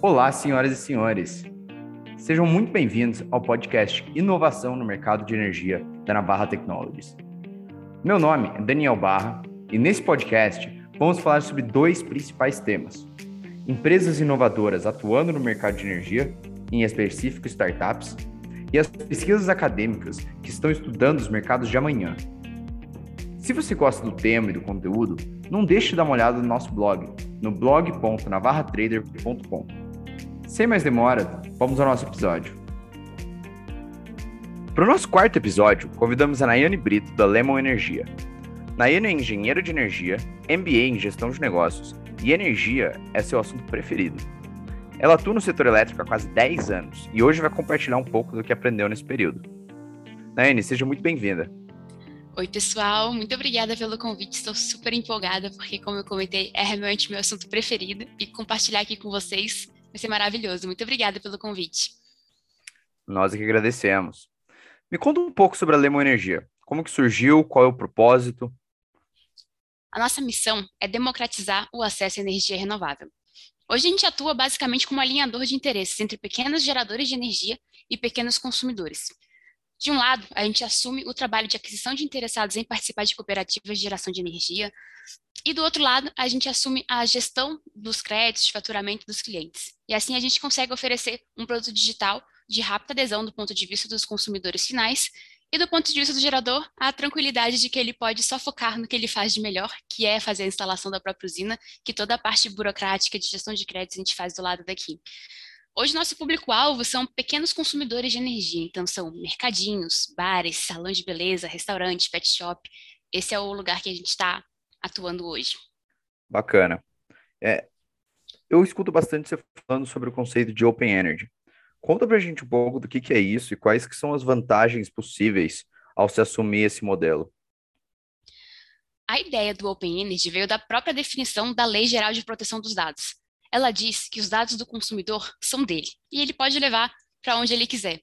Olá, senhoras e senhores. Sejam muito bem-vindos ao podcast Inovação no Mercado de Energia da Navarra Technologies. Meu nome é Daniel Barra e nesse podcast vamos falar sobre dois principais temas: empresas inovadoras atuando no mercado de energia, em específico startups, e as pesquisas acadêmicas que estão estudando os mercados de amanhã. Se você gosta do tema e do conteúdo, não deixe de dar uma olhada no nosso blog, no blog.navarratrader.com. Sem mais demora, vamos ao nosso episódio. Para o nosso quarto episódio, convidamos a Nayane Brito, da Lemon Energia. Nayane é engenheira de energia, MBA em gestão de negócios e energia é seu assunto preferido. Ela atua no setor elétrico há quase 10 anos e hoje vai compartilhar um pouco do que aprendeu nesse período. Nayane, seja muito bem-vinda. Oi, pessoal, muito obrigada pelo convite. Estou super empolgada porque, como eu comentei, é realmente meu assunto preferido e compartilhar aqui com vocês vai ser maravilhoso. Muito obrigada pelo convite. Nós é que agradecemos. Me conta um pouco sobre a Lemon Energia. Como que surgiu? Qual é o propósito? A nossa missão é democratizar o acesso à energia renovável. Hoje a gente atua basicamente como alinhador de interesses entre pequenos geradores de energia e pequenos consumidores. De um lado, a gente assume o trabalho de aquisição de interessados em participar de cooperativas de geração de energia, e do outro lado, a gente assume a gestão dos créditos de faturamento dos clientes. E assim a gente consegue oferecer um produto digital de rápida adesão do ponto de vista dos consumidores finais e do ponto de vista do gerador, a tranquilidade de que ele pode só focar no que ele faz de melhor, que é fazer a instalação da própria usina, que toda a parte burocrática de gestão de créditos a gente faz do lado daqui. Hoje, nosso público-alvo são pequenos consumidores de energia, então são mercadinhos, bares, salões de beleza, restaurantes, pet shop. Esse é o lugar que a gente está atuando hoje. Bacana. É, eu escuto bastante você falando sobre o conceito de Open Energy. Conta pra gente um pouco do que, que é isso e quais que são as vantagens possíveis ao se assumir esse modelo. A ideia do Open Energy veio da própria definição da Lei Geral de Proteção dos Dados, ela diz que os dados do consumidor são dele e ele pode levar para onde ele quiser.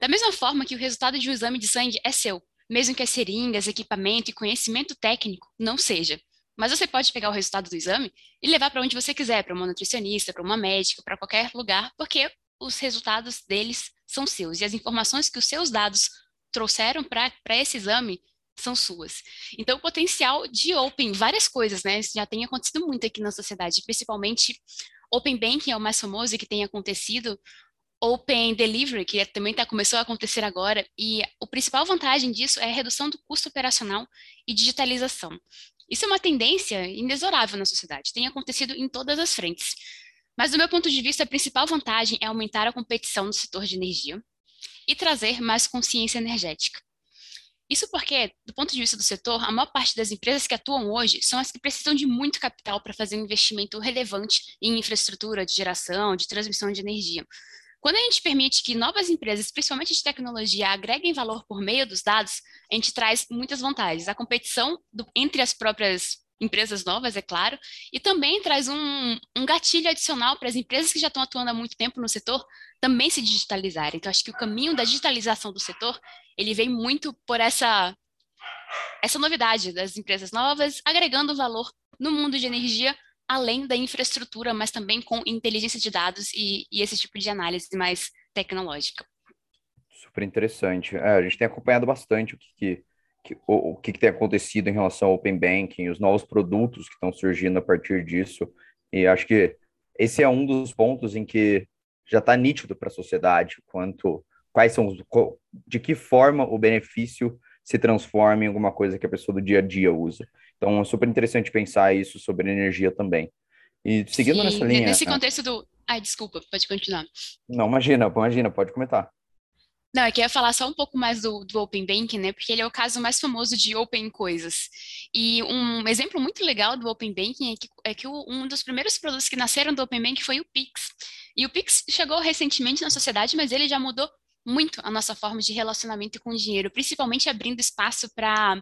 Da mesma forma que o resultado de um exame de sangue é seu, mesmo que as seringas, equipamento e conhecimento técnico não seja. Mas você pode pegar o resultado do exame e levar para onde você quiser, para uma nutricionista, para uma médica, para qualquer lugar, porque os resultados deles são seus e as informações que os seus dados trouxeram para esse exame são suas. Então, o potencial de Open, várias coisas, né? Isso já tem acontecido muito aqui na sociedade, principalmente Open Banking é o mais famoso que tem acontecido, Open Delivery, que também tá, começou a acontecer agora, e a principal vantagem disso é a redução do custo operacional e digitalização. Isso é uma tendência inexorável na sociedade, tem acontecido em todas as frentes. Mas, do meu ponto de vista, a principal vantagem é aumentar a competição no setor de energia e trazer mais consciência energética. Isso porque, do ponto de vista do setor, a maior parte das empresas que atuam hoje são as que precisam de muito capital para fazer um investimento relevante em infraestrutura de geração, de transmissão de energia. Quando a gente permite que novas empresas, principalmente de tecnologia, agreguem valor por meio dos dados, a gente traz muitas vantagens. A competição do, entre as próprias empresas novas, é claro, e também traz um, um gatilho adicional para as empresas que já estão atuando há muito tempo no setor também se digitalizarem. Então, acho que o caminho da digitalização do setor, ele vem muito por essa, essa novidade das empresas novas, agregando valor no mundo de energia, além da infraestrutura, mas também com inteligência de dados e, e esse tipo de análise mais tecnológica. Super interessante. É, a gente tem acompanhado bastante o que, que que, o, o que, que, tem acontecido em relação ao Open Banking, os novos produtos que estão surgindo a partir disso. E acho que esse é um dos pontos em que já está nítido para a sociedade quanto quais são os, de que forma o benefício se transforma em alguma coisa que a pessoa do dia a dia usa. Então é super interessante pensar isso sobre energia também. E seguindo Sim, nessa linha. Nesse né? contexto do. Ai, desculpa, pode continuar. Não, imagina, imagina, pode comentar. Não, é que eu ia falar só um pouco mais do, do Open Banking, né? Porque ele é o caso mais famoso de Open Coisas. E um exemplo muito legal do Open Banking é que, é que o, um dos primeiros produtos que nasceram do Open Banking foi o Pix. E o Pix chegou recentemente na sociedade, mas ele já mudou muito a nossa forma de relacionamento com o dinheiro, principalmente abrindo espaço para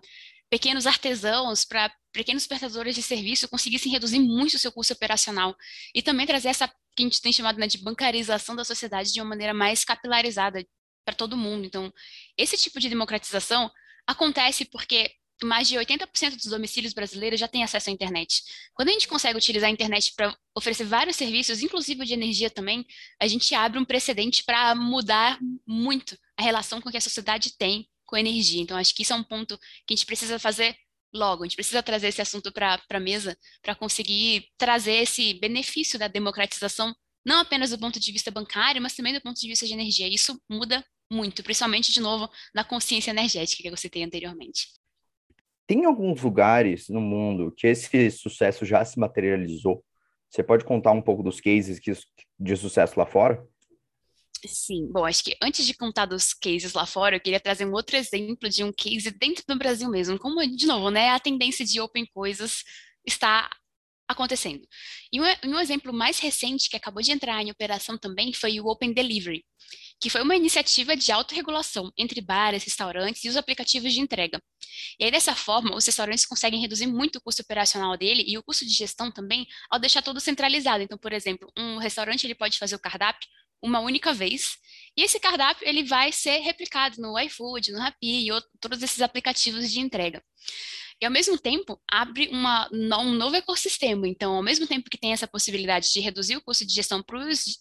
pequenos artesãos, para pequenos prestadores de serviço conseguissem reduzir muito o seu custo operacional e também trazer essa que a gente tem chamado né, de bancarização da sociedade de uma maneira mais capilarizada, para todo mundo. Então, esse tipo de democratização acontece porque mais de 80% dos domicílios brasileiros já têm acesso à internet. Quando a gente consegue utilizar a internet para oferecer vários serviços, inclusive de energia também, a gente abre um precedente para mudar muito a relação com que a sociedade tem com energia. Então, acho que isso é um ponto que a gente precisa fazer logo. A gente precisa trazer esse assunto para a mesa para conseguir trazer esse benefício da democratização, não apenas do ponto de vista bancário, mas também do ponto de vista de energia. Isso muda muito, principalmente, de novo, na consciência energética que eu citei anteriormente. Tem alguns lugares no mundo que esse sucesso já se materializou? Você pode contar um pouco dos cases de sucesso lá fora? Sim, bom, acho que antes de contar dos cases lá fora, eu queria trazer um outro exemplo de um case dentro do Brasil mesmo. Como, de novo, né, a tendência de open coisas está acontecendo. E um, um exemplo mais recente que acabou de entrar em operação também foi o Open Delivery, que foi uma iniciativa de autorregulação entre bares, restaurantes e os aplicativos de entrega. E aí, dessa forma, os restaurantes conseguem reduzir muito o custo operacional dele e o custo de gestão também ao deixar tudo centralizado. Então, por exemplo, um restaurante ele pode fazer o cardápio uma única vez, e esse cardápio ele vai ser replicado no iFood, no Rappi e todos esses aplicativos de entrega. E ao mesmo tempo, abre uma, um novo ecossistema. Então, ao mesmo tempo que tem essa possibilidade de reduzir o custo de gestão para os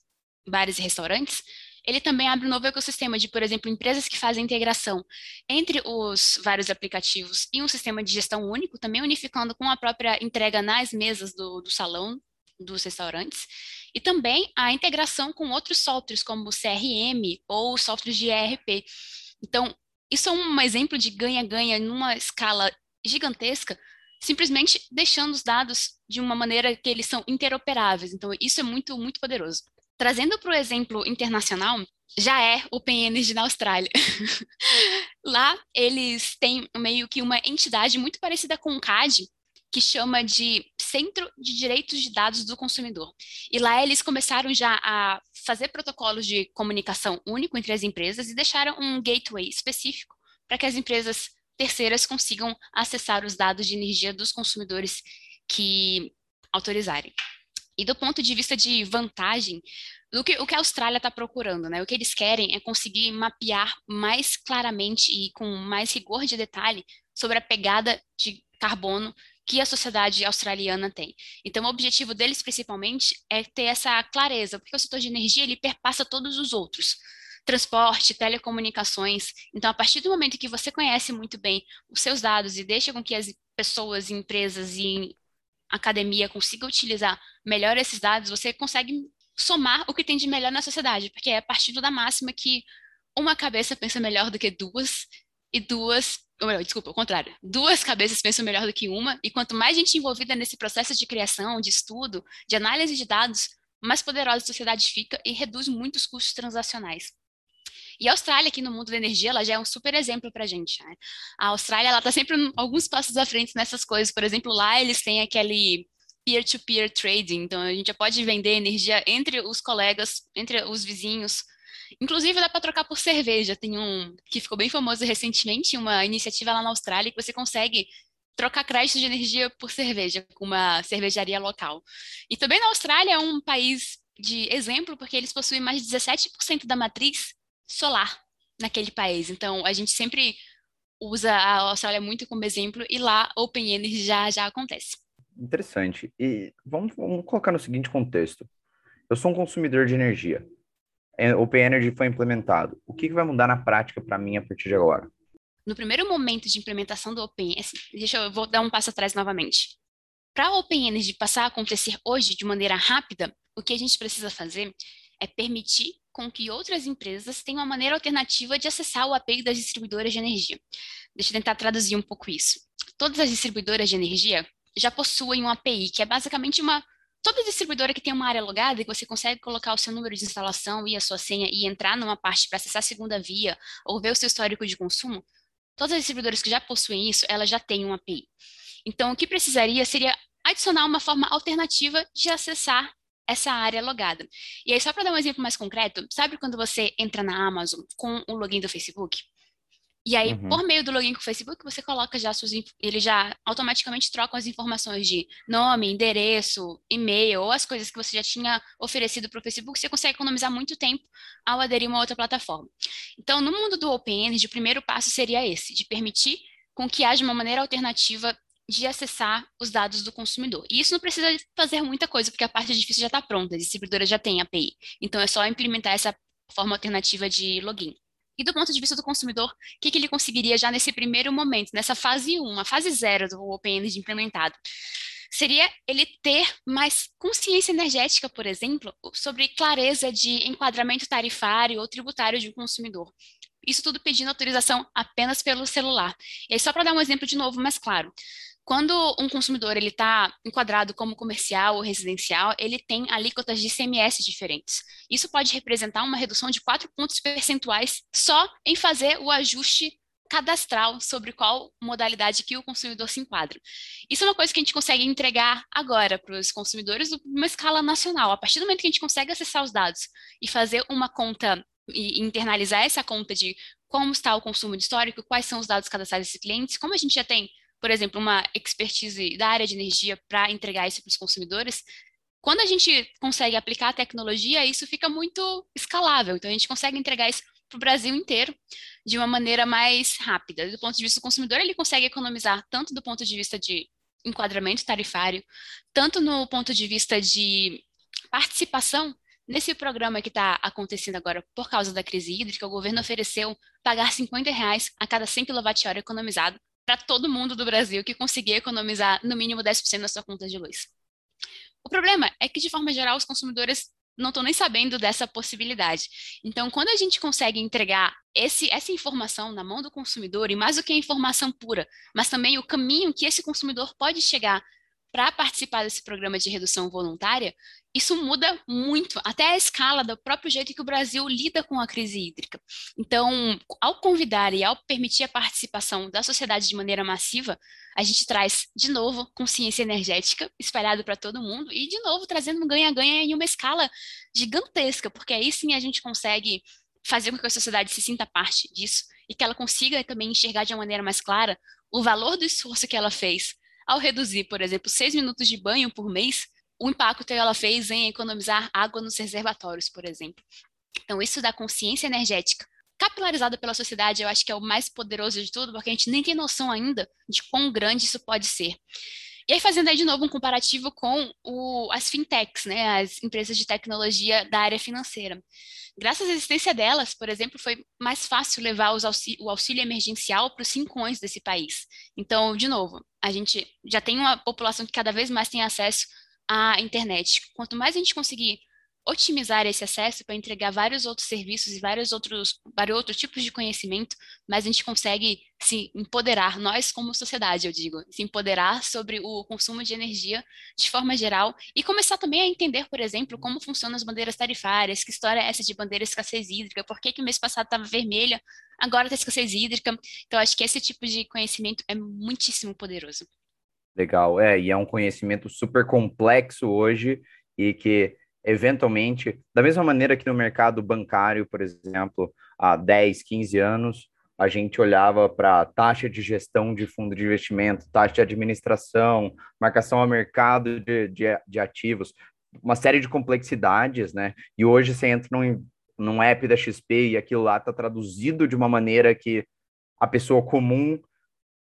bares e restaurantes, ele também abre um novo ecossistema de, por exemplo, empresas que fazem integração entre os vários aplicativos e um sistema de gestão único, também unificando com a própria entrega nas mesas do, do salão dos restaurantes, e também a integração com outros softwares, como o CRM ou softwares de ERP. Então, isso é um exemplo de ganha-ganha numa escala gigantesca, simplesmente deixando os dados de uma maneira que eles são interoperáveis. Então, isso é muito, muito poderoso. Trazendo para o exemplo internacional, já é Open Energy na Austrália. Lá, eles têm meio que uma entidade muito parecida com o CAD, que chama de Centro de Direitos de Dados do Consumidor. E lá eles começaram já a fazer protocolos de comunicação único entre as empresas e deixaram um gateway específico para que as empresas terceiras consigam acessar os dados de energia dos consumidores que autorizarem. E do ponto de vista de vantagem, o que, o que a Austrália está procurando, né? O que eles querem é conseguir mapear mais claramente e com mais rigor de detalhe sobre a pegada de carbono que a sociedade australiana tem. Então, o objetivo deles, principalmente, é ter essa clareza, porque o setor de energia ele perpassa todos os outros transporte, telecomunicações. Então, a partir do momento que você conhece muito bem os seus dados e deixa com que as pessoas, empresas e academia consigam utilizar melhor esses dados, você consegue somar o que tem de melhor na sociedade, porque é a partir da máxima que uma cabeça pensa melhor do que duas e duas, ou melhor, desculpa, o contrário, duas cabeças pensam melhor do que uma, e quanto mais gente envolvida nesse processo de criação, de estudo, de análise de dados, mais poderosa a sociedade fica e reduz muito os custos transacionais. E a Austrália, aqui no mundo da energia, ela já é um super exemplo para a gente. Né? A Austrália, ela está sempre alguns passos à frente nessas coisas. Por exemplo, lá eles têm aquele peer-to-peer -peer trading, então a gente já pode vender energia entre os colegas, entre os vizinhos. Inclusive dá para trocar por cerveja. Tem um que ficou bem famoso recentemente, uma iniciativa lá na Austrália que você consegue trocar crédito de energia por cerveja com uma cervejaria local. E também na Austrália é um país de exemplo porque eles possuem mais de 17% da matriz solar naquele país. Então, a gente sempre usa a Austrália muito como exemplo e lá Open Energy já, já acontece. Interessante. E vamos, vamos colocar no seguinte contexto. Eu sou um consumidor de energia. É, Open Energy foi implementado. O que, que vai mudar na prática para mim a partir de agora? No primeiro momento de implementação do Open, deixa eu vou dar um passo atrás novamente. Para a Open Energy passar a acontecer hoje de maneira rápida, o que a gente precisa fazer é permitir com que outras empresas tenham uma maneira alternativa de acessar o API das distribuidoras de energia. Deixa eu tentar traduzir um pouco isso. Todas as distribuidoras de energia já possuem um API, que é basicamente uma toda distribuidora que tem uma área logada e você consegue colocar o seu número de instalação e a sua senha e entrar numa parte para acessar a segunda via ou ver o seu histórico de consumo, todas as distribuidoras que já possuem isso, elas já têm um API. Então, o que precisaria seria adicionar uma forma alternativa de acessar essa área logada. E aí, só para dar um exemplo mais concreto, sabe quando você entra na Amazon com o login do Facebook? E aí, uhum. por meio do login com o Facebook, você coloca já suas. Ele já automaticamente troca as informações de nome, endereço, e-mail, ou as coisas que você já tinha oferecido para o Facebook. Você consegue economizar muito tempo ao aderir a uma outra plataforma. Então, no mundo do Open Energy, o primeiro passo seria esse, de permitir com que haja uma maneira alternativa de acessar os dados do consumidor. E isso não precisa fazer muita coisa, porque a parte difícil já está pronta, a distribuidora já tem API. Então é só implementar essa forma alternativa de login. E do ponto de vista do consumidor, o que, que ele conseguiria já nesse primeiro momento, nessa fase 1, a fase 0 do OpenEnergy implementado? Seria ele ter mais consciência energética, por exemplo, sobre clareza de enquadramento tarifário ou tributário de um consumidor. Isso tudo pedindo autorização apenas pelo celular. E aí, só para dar um exemplo de novo mais claro. Quando um consumidor ele está enquadrado como comercial ou residencial, ele tem alíquotas de ICMS diferentes. Isso pode representar uma redução de 4 pontos percentuais só em fazer o ajuste cadastral sobre qual modalidade que o consumidor se enquadra. Isso é uma coisa que a gente consegue entregar agora para os consumidores numa escala nacional. A partir do momento que a gente consegue acessar os dados e fazer uma conta e internalizar essa conta de como está o consumo histórico, quais são os dados cadastrais desses clientes, como a gente já tem por exemplo, uma expertise da área de energia para entregar isso para os consumidores, quando a gente consegue aplicar a tecnologia, isso fica muito escalável. Então, a gente consegue entregar isso para o Brasil inteiro de uma maneira mais rápida. Do ponto de vista do consumidor, ele consegue economizar tanto do ponto de vista de enquadramento tarifário, tanto no ponto de vista de participação Nesse programa que está acontecendo agora por causa da crise hídrica, o governo ofereceu pagar 50 reais a cada 100 kWh economizado para todo mundo do Brasil que conseguia economizar no mínimo 10% na sua conta de luz. O problema é que, de forma geral, os consumidores não estão nem sabendo dessa possibilidade. Então, quando a gente consegue entregar esse, essa informação na mão do consumidor, e mais do que a informação pura, mas também o caminho que esse consumidor pode chegar para participar desse programa de redução voluntária, isso muda muito, até a escala do próprio jeito que o Brasil lida com a crise hídrica. Então, ao convidar e ao permitir a participação da sociedade de maneira massiva, a gente traz, de novo, consciência energética espalhada para todo mundo e, de novo, trazendo um ganha-ganha em uma escala gigantesca, porque aí sim a gente consegue fazer com que a sociedade se sinta parte disso e que ela consiga também enxergar de uma maneira mais clara o valor do esforço que ela fez ao reduzir, por exemplo, seis minutos de banho por mês o impacto que ela fez em economizar água nos reservatórios, por exemplo. Então, isso da consciência energética capilarizada pela sociedade, eu acho que é o mais poderoso de tudo, porque a gente nem tem noção ainda de quão grande isso pode ser. E aí, fazendo aí de novo um comparativo com o, as fintechs, né, as empresas de tecnologia da área financeira. Graças à existência delas, por exemplo, foi mais fácil levar o auxílio emergencial para os cincões desse país. Então, de novo, a gente já tem uma população que cada vez mais tem acesso a internet. Quanto mais a gente conseguir otimizar esse acesso para entregar vários outros serviços e vários outros, vários outros tipos de conhecimento, mais a gente consegue se empoderar, nós como sociedade, eu digo, se empoderar sobre o consumo de energia de forma geral e começar também a entender, por exemplo, como funcionam as bandeiras tarifárias, que história é essa de bandeira escassez hídrica, por que, que mês passado estava vermelha, agora está escassez hídrica. Então, acho que esse tipo de conhecimento é muitíssimo poderoso. Legal, é, e é um conhecimento super complexo hoje e que, eventualmente, da mesma maneira que no mercado bancário, por exemplo, há 10, 15 anos, a gente olhava para taxa de gestão de fundo de investimento, taxa de administração, marcação a mercado de, de, de ativos, uma série de complexidades, né? E hoje você entra num, num app da XP e aquilo lá está traduzido de uma maneira que a pessoa comum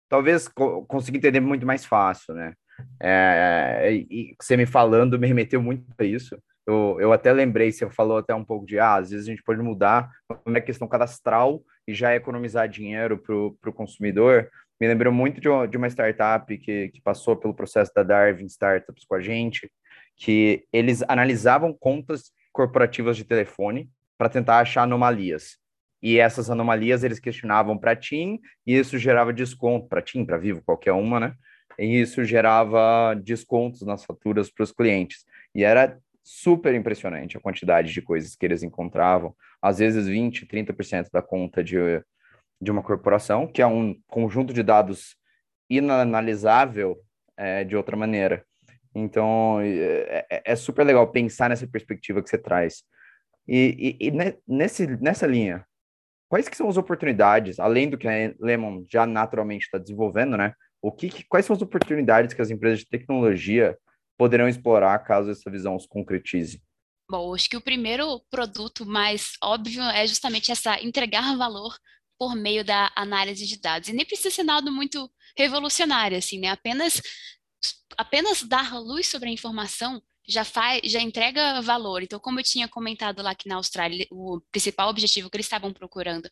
talvez co consiga entender muito mais fácil, né? É, e você me falando me remeteu muito a isso. Eu, eu até lembrei, você falou até um pouco de, ah, às vezes a gente pode mudar uma questão cadastral e já economizar dinheiro para o consumidor. Me lembrou muito de uma, de uma startup que, que passou pelo processo da Darwin Startups com a gente, que eles analisavam contas corporativas de telefone para tentar achar anomalias e essas anomalias eles questionavam para TIM, e isso gerava desconto para TIM, para Vivo, qualquer uma, né? E isso gerava descontos nas faturas para os clientes. E era super impressionante a quantidade de coisas que eles encontravam, às vezes 20, 30% da conta de, de uma corporação, que é um conjunto de dados inanalisável é, de outra maneira. Então, é, é, é, super legal pensar nessa perspectiva que você traz. E, e, e nesse, nessa linha, quais que são as oportunidades, além do que a Lemon já naturalmente está desenvolvendo, né? O que, quais são as oportunidades que as empresas de tecnologia poderão explorar caso essa visão se concretize? Bom, acho que o primeiro produto mais óbvio é justamente essa entregar valor por meio da análise de dados. E nem precisa ser nada muito revolucionário, assim, né? Apenas, apenas dar luz sobre a informação já faz, já entrega valor. Então, como eu tinha comentado lá que na Austrália, o principal objetivo que eles estavam procurando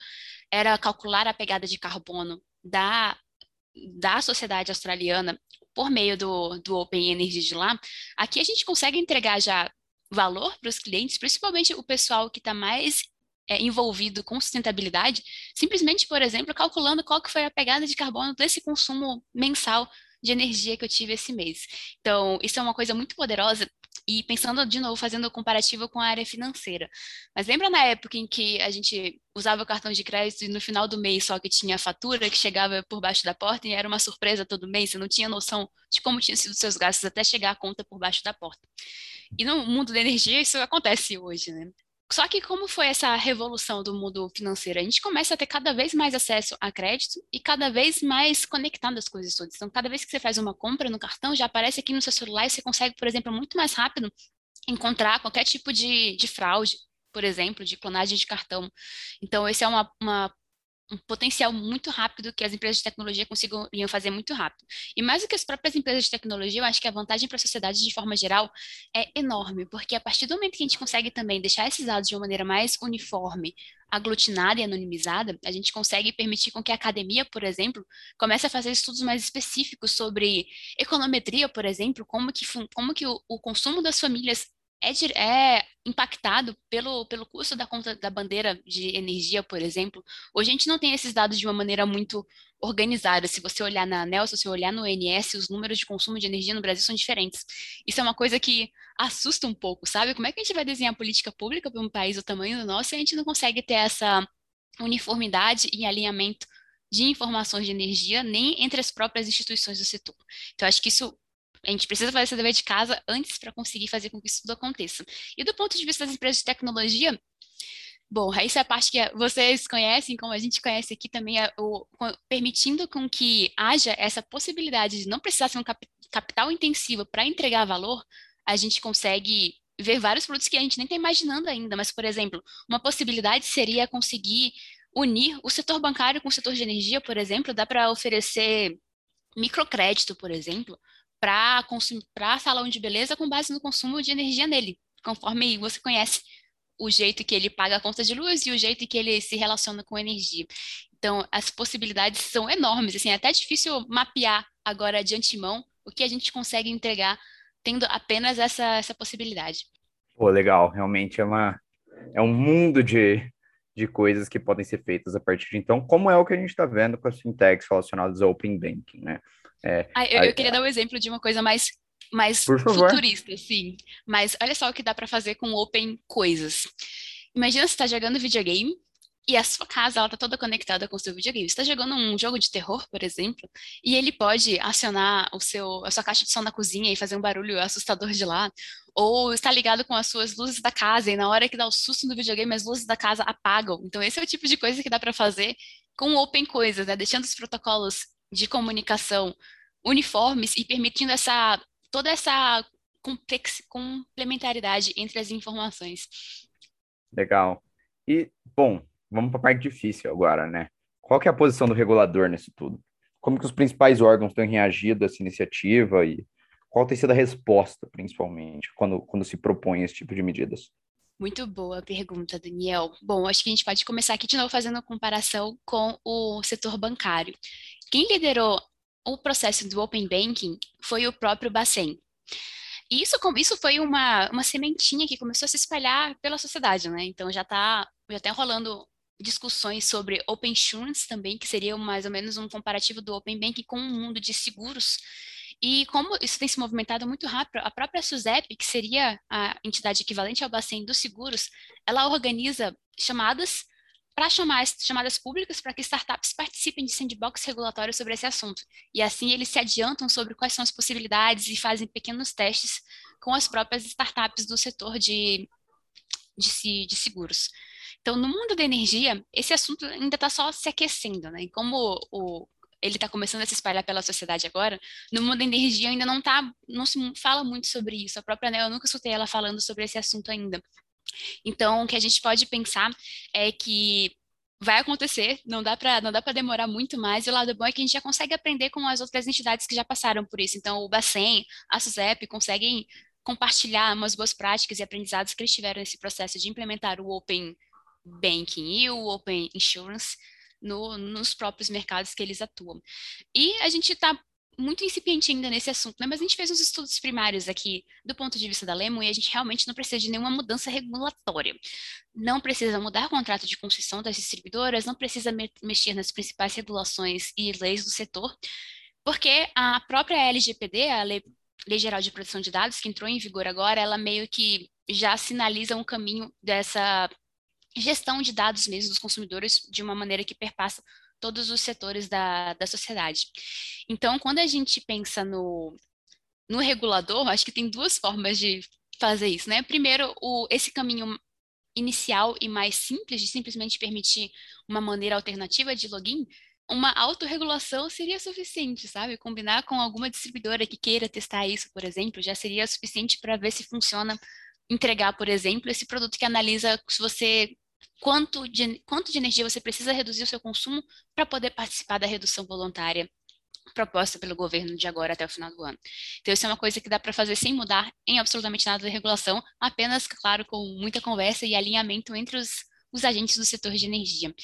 era calcular a pegada de carbono da, da sociedade australiana por meio do, do Open Energy de lá, aqui a gente consegue entregar já valor para os clientes, principalmente o pessoal que está mais é, envolvido com sustentabilidade, simplesmente, por exemplo, calculando qual que foi a pegada de carbono desse consumo mensal de energia que eu tive esse mês. Então, isso é uma coisa muito poderosa e pensando de novo, fazendo o comparativo com a área financeira. Mas lembra na época em que a gente usava o cartão de crédito e no final do mês só que tinha a fatura que chegava por baixo da porta e era uma surpresa todo mês, você não tinha noção de como tinham sido seus gastos até chegar a conta por baixo da porta. E no mundo da energia isso acontece hoje, né? Só que como foi essa revolução do mundo financeiro? A gente começa a ter cada vez mais acesso a crédito e cada vez mais conectado as coisas todas. Então, cada vez que você faz uma compra no cartão, já aparece aqui no seu celular e você consegue, por exemplo, muito mais rápido encontrar qualquer tipo de, de fraude, por exemplo, de clonagem de cartão. Então, esse é uma, uma um potencial muito rápido que as empresas de tecnologia conseguiriam fazer muito rápido. E mais do que as próprias empresas de tecnologia, eu acho que a vantagem para a sociedade de forma geral é enorme, porque a partir do momento que a gente consegue também deixar esses dados de uma maneira mais uniforme, aglutinada e anonimizada, a gente consegue permitir com que a academia, por exemplo, comece a fazer estudos mais específicos sobre econometria, por exemplo, como que, como que o, o consumo das famílias é, é impactado pelo, pelo custo da conta da bandeira de energia, por exemplo. Hoje a gente não tem esses dados de uma maneira muito organizada. Se você olhar na ANEL, se você olhar no ONS, os números de consumo de energia no Brasil são diferentes. Isso é uma coisa que assusta um pouco, sabe? Como é que a gente vai desenhar política pública para um país do tamanho do nosso e a gente não consegue ter essa uniformidade e alinhamento de informações de energia nem entre as próprias instituições do setor. Então, acho que isso a gente precisa fazer esse dever de casa antes para conseguir fazer com que isso tudo aconteça. E do ponto de vista das empresas de tecnologia, Bom, essa é a parte que vocês conhecem, como a gente conhece aqui também, é o, permitindo com que haja essa possibilidade de não precisar ser um cap, capital intensivo para entregar valor, a gente consegue ver vários produtos que a gente nem está imaginando ainda. Mas, por exemplo, uma possibilidade seria conseguir unir o setor bancário com o setor de energia, por exemplo, dá para oferecer microcrédito, por exemplo, para salão de beleza com base no consumo de energia nele, conforme você conhece o jeito que ele paga a conta de luz e o jeito que ele se relaciona com energia. Então, as possibilidades são enormes, assim, é até difícil mapear agora de antemão o que a gente consegue entregar tendo apenas essa, essa possibilidade. Pô, legal, realmente é uma é um mundo de, de coisas que podem ser feitas a partir de então, como é o que a gente está vendo com as fintechs relacionadas ao Open Banking, né? É, ah, eu, eu, queria dar um exemplo de uma coisa mais, mais futurista, sim. Mas olha só o que dá para fazer com Open Coisas. Imagina você está jogando videogame e a sua casa ela tá toda conectada com o seu videogame. Você está jogando um jogo de terror, por exemplo, e ele pode acionar o seu, a sua caixa de som na cozinha e fazer um barulho assustador de lá, ou está ligado com as suas luzes da casa e na hora que dá o susto no videogame as luzes da casa apagam. Então esse é o tipo de coisa que dá para fazer com Open Coisas, né? Deixando os protocolos de comunicação uniformes e permitindo essa toda essa complementaridade entre as informações. Legal. E, bom, vamos para a parte difícil agora, né? Qual que é a posição do regulador nisso tudo? Como que os principais órgãos têm reagido a essa iniciativa e qual tem sido a resposta, principalmente, quando, quando se propõe esse tipo de medidas? Muito boa pergunta, Daniel. Bom, acho que a gente pode começar aqui de novo fazendo uma comparação com o setor bancário. Quem liderou o processo do Open Banking foi o próprio Bacen. E isso, isso foi uma, uma sementinha que começou a se espalhar pela sociedade, né? Então já está já tá rolando discussões sobre Open Insurance também, que seria mais ou menos um comparativo do Open Banking com o mundo de seguros. E como isso tem se movimentado muito rápido, a própria SUSEP, que seria a entidade equivalente ao Bacen dos seguros, ela organiza chamadas para chamar chamadas públicas para que startups participem de sandbox regulatório sobre esse assunto. E assim eles se adiantam sobre quais são as possibilidades e fazem pequenos testes com as próprias startups do setor de, de, de seguros. Então, no mundo da energia, esse assunto ainda está só se aquecendo, né? E como o, ele está começando a se espalhar pela sociedade agora, no mundo da energia ainda não tá, não se fala muito sobre isso. A própria Nel, eu nunca escutei ela falando sobre esse assunto ainda. Então, o que a gente pode pensar é que vai acontecer, não dá para não dá para demorar muito mais. E o lado bom é que a gente já consegue aprender com as outras entidades que já passaram por isso. Então, o Bacen, a SUSEP conseguem compartilhar umas boas práticas e aprendizados que eles tiveram nesse processo de implementar o Open Banking e o Open Insurance no, nos próprios mercados que eles atuam. E a gente está muito incipiente ainda nesse assunto, né? mas a gente fez uns estudos primários aqui do ponto de vista da Lemon e a gente realmente não precisa de nenhuma mudança regulatória. Não precisa mudar o contrato de concessão das distribuidoras, não precisa me mexer nas principais regulações e leis do setor, porque a própria LGPD, a Lei, Lei Geral de Proteção de Dados, que entrou em vigor agora, ela meio que já sinaliza um caminho dessa gestão de dados mesmo dos consumidores de uma maneira que perpassa todos os setores da, da sociedade. Então, quando a gente pensa no, no regulador, acho que tem duas formas de fazer isso, né? Primeiro, o, esse caminho inicial e mais simples de simplesmente permitir uma maneira alternativa de login, uma autorregulação seria suficiente, sabe? Combinar com alguma distribuidora que queira testar isso, por exemplo, já seria suficiente para ver se funciona entregar, por exemplo, esse produto que analisa se você quanto de, quanto de energia você precisa reduzir o seu consumo para poder participar da redução voluntária proposta pelo governo de agora até o final do ano. Então, isso é uma coisa que dá para fazer sem mudar em absolutamente nada da regulação, apenas, claro, com muita conversa e alinhamento entre os, os agentes do setor de energia.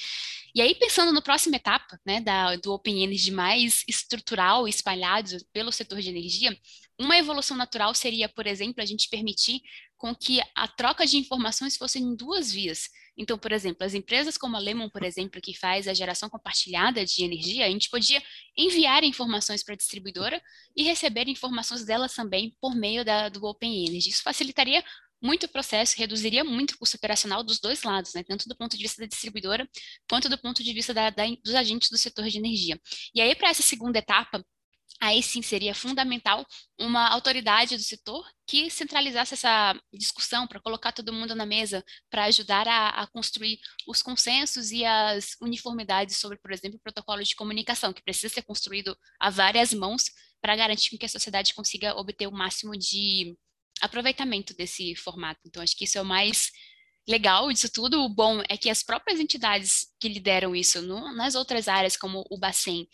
E aí, pensando no próxima etapa, né, da, do Open Energy mais estrutural, espalhado pelo setor de energia, uma evolução natural seria, por exemplo, a gente permitir com que a troca de informações fosse em duas vias. Então, por exemplo, as empresas como a Lemon, por exemplo, que faz a geração compartilhada de energia, a gente podia enviar informações para a distribuidora e receber informações delas também por meio da, do Open Energy. Isso facilitaria muito processo, reduziria muito o custo operacional dos dois lados, né? tanto do ponto de vista da distribuidora, quanto do ponto de vista da, da, dos agentes do setor de energia. E aí, para essa segunda etapa, aí sim seria fundamental uma autoridade do setor que centralizasse essa discussão para colocar todo mundo na mesa, para ajudar a, a, construir os consensos e as uniformidades sobre, por exemplo, o protocolo de comunicação, que precisa ser construído a várias mãos para garantir que a sociedade consiga obter o máximo de aproveitamento desse formato. Então, acho que isso é o mais legal disso tudo. O bom é que as próprias entidades que lideram isso no, nas outras áreas, como o Bacen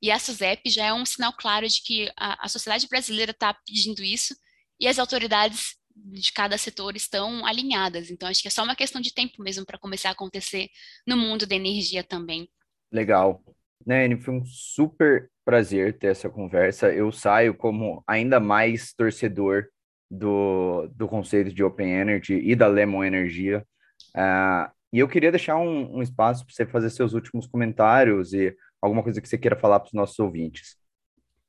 e a SUSEP, já é um sinal claro de que a, a sociedade brasileira está pedindo isso e as autoridades de cada setor estão alinhadas. Então, acho que é só uma questão de tempo mesmo para começar a acontecer no mundo da energia também. Legal. Né, foi um super prazer ter essa conversa. Eu saio como ainda mais torcedor do, do conceito de Open Energy e da Lemon Energia. Uh, e eu queria deixar um, um espaço para você fazer seus últimos comentários e alguma coisa que você queira falar para os nossos ouvintes.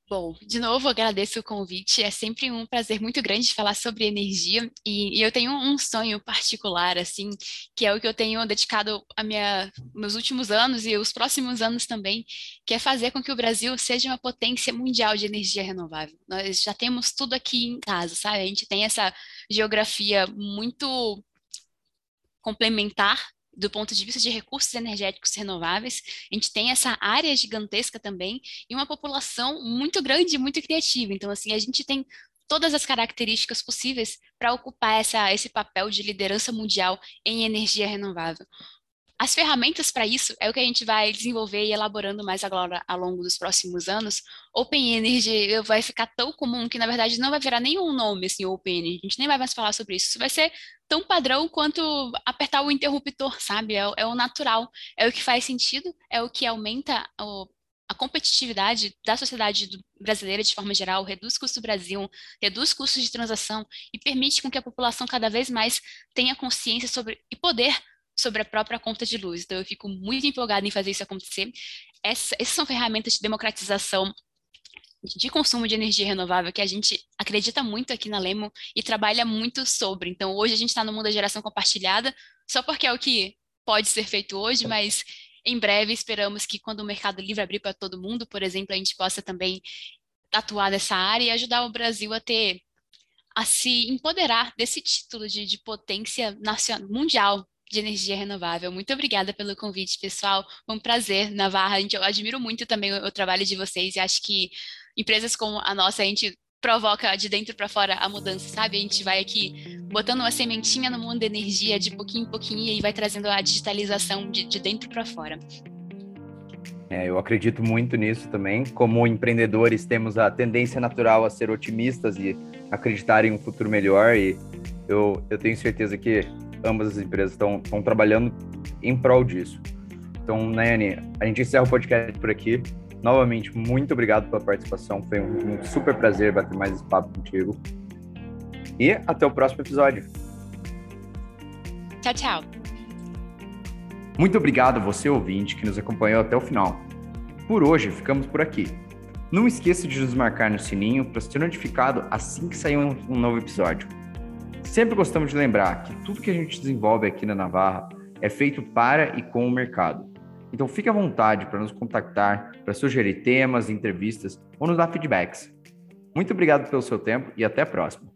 Bom, de novo agradeço o convite. É sempre um prazer muito grande falar sobre energia e, e, eu tenho um sonho particular, assim, que é o que eu tenho dedicado a minha, meus últimos anos e os próximos anos também, que é fazer com que o Brasil seja uma potência mundial de energia renovável. Nós já temos tudo aqui em casa, sabe? A gente tem essa geografia muito complementar do ponto de vista de recursos energéticos renováveis, a gente tem essa área gigantesca também e uma população muito grande e muito criativa. Então, assim, a gente tem todas as características possíveis para ocupar essa, esse papel de liderança mundial em energia renovável. As ferramentas para isso é o que a gente vai desenvolver e elaborando mais agora ao longo dos próximos anos. Open Energy vai ficar tão comum que, na verdade, não vai virar nenhum nome assim, Open Energy. A gente nem vai mais falar sobre isso. Isso vai ser tão padrão quanto apertar o interruptor, sabe? É, é o natural, é o que faz sentido, é o que aumenta o, a competitividade da sociedade brasileira de forma geral, reduz custos do Brasil, reduz custos de transação e permite com que a população cada vez mais tenha consciência sobre e poder sobre a própria conta de luz. Então, eu fico muito empolgada em fazer isso acontecer. Essa, essas são ferramentas de democratização de consumo de energia renovável que a gente acredita muito aqui na Lemo e trabalha muito sobre. Então, hoje a gente está no mundo da geração compartilhada, só porque é o que pode ser feito hoje, mas em breve esperamos que quando o mercado livre abrir para todo mundo, por exemplo, a gente possa também atuar nessa área e ajudar o Brasil a ter a se empoderar desse título de, de potência nacional, mundial de energia renovável. Muito obrigada pelo convite, pessoal. Foi um prazer, Navarra. Eu admiro muito também o, trabalho de vocês e acho que empresas como a nossa, a gente provoca de dentro para fora a mudança, sabe? A gente vai aqui botando uma sementinha no mundo da energia de pouquinho em pouquinho e vai trazendo a digitalização de, de dentro para fora. É, eu acredito muito nisso também. Como empreendedores, temos a tendência natural a ser otimistas e acreditar em um futuro melhor. E eu, eu tenho certeza que ambas as empresas estão trabalhando em prol disso. Então, Nayane, a gente encerra o podcast por aqui. Novamente, muito obrigado pela participação. Foi um, um super prazer bater mais esse papo contigo. E até o próximo episódio. Tchau, tchau. Muito obrigado você, ouvinte, que nos acompanhou até o final. Por hoje, ficamos por aqui. Não esqueça de nos marcar no sininho para ser notificado assim que sair um, um novo episódio. Sempre gostamos de lembrar que tudo que a gente desenvolve aqui na Navarra é feito para e com o mercado. Então fique à vontade para nos contactar, para sugerir temas, entrevistas ou nos dar feedbacks. Muito obrigado pelo seu tempo e até a próxima.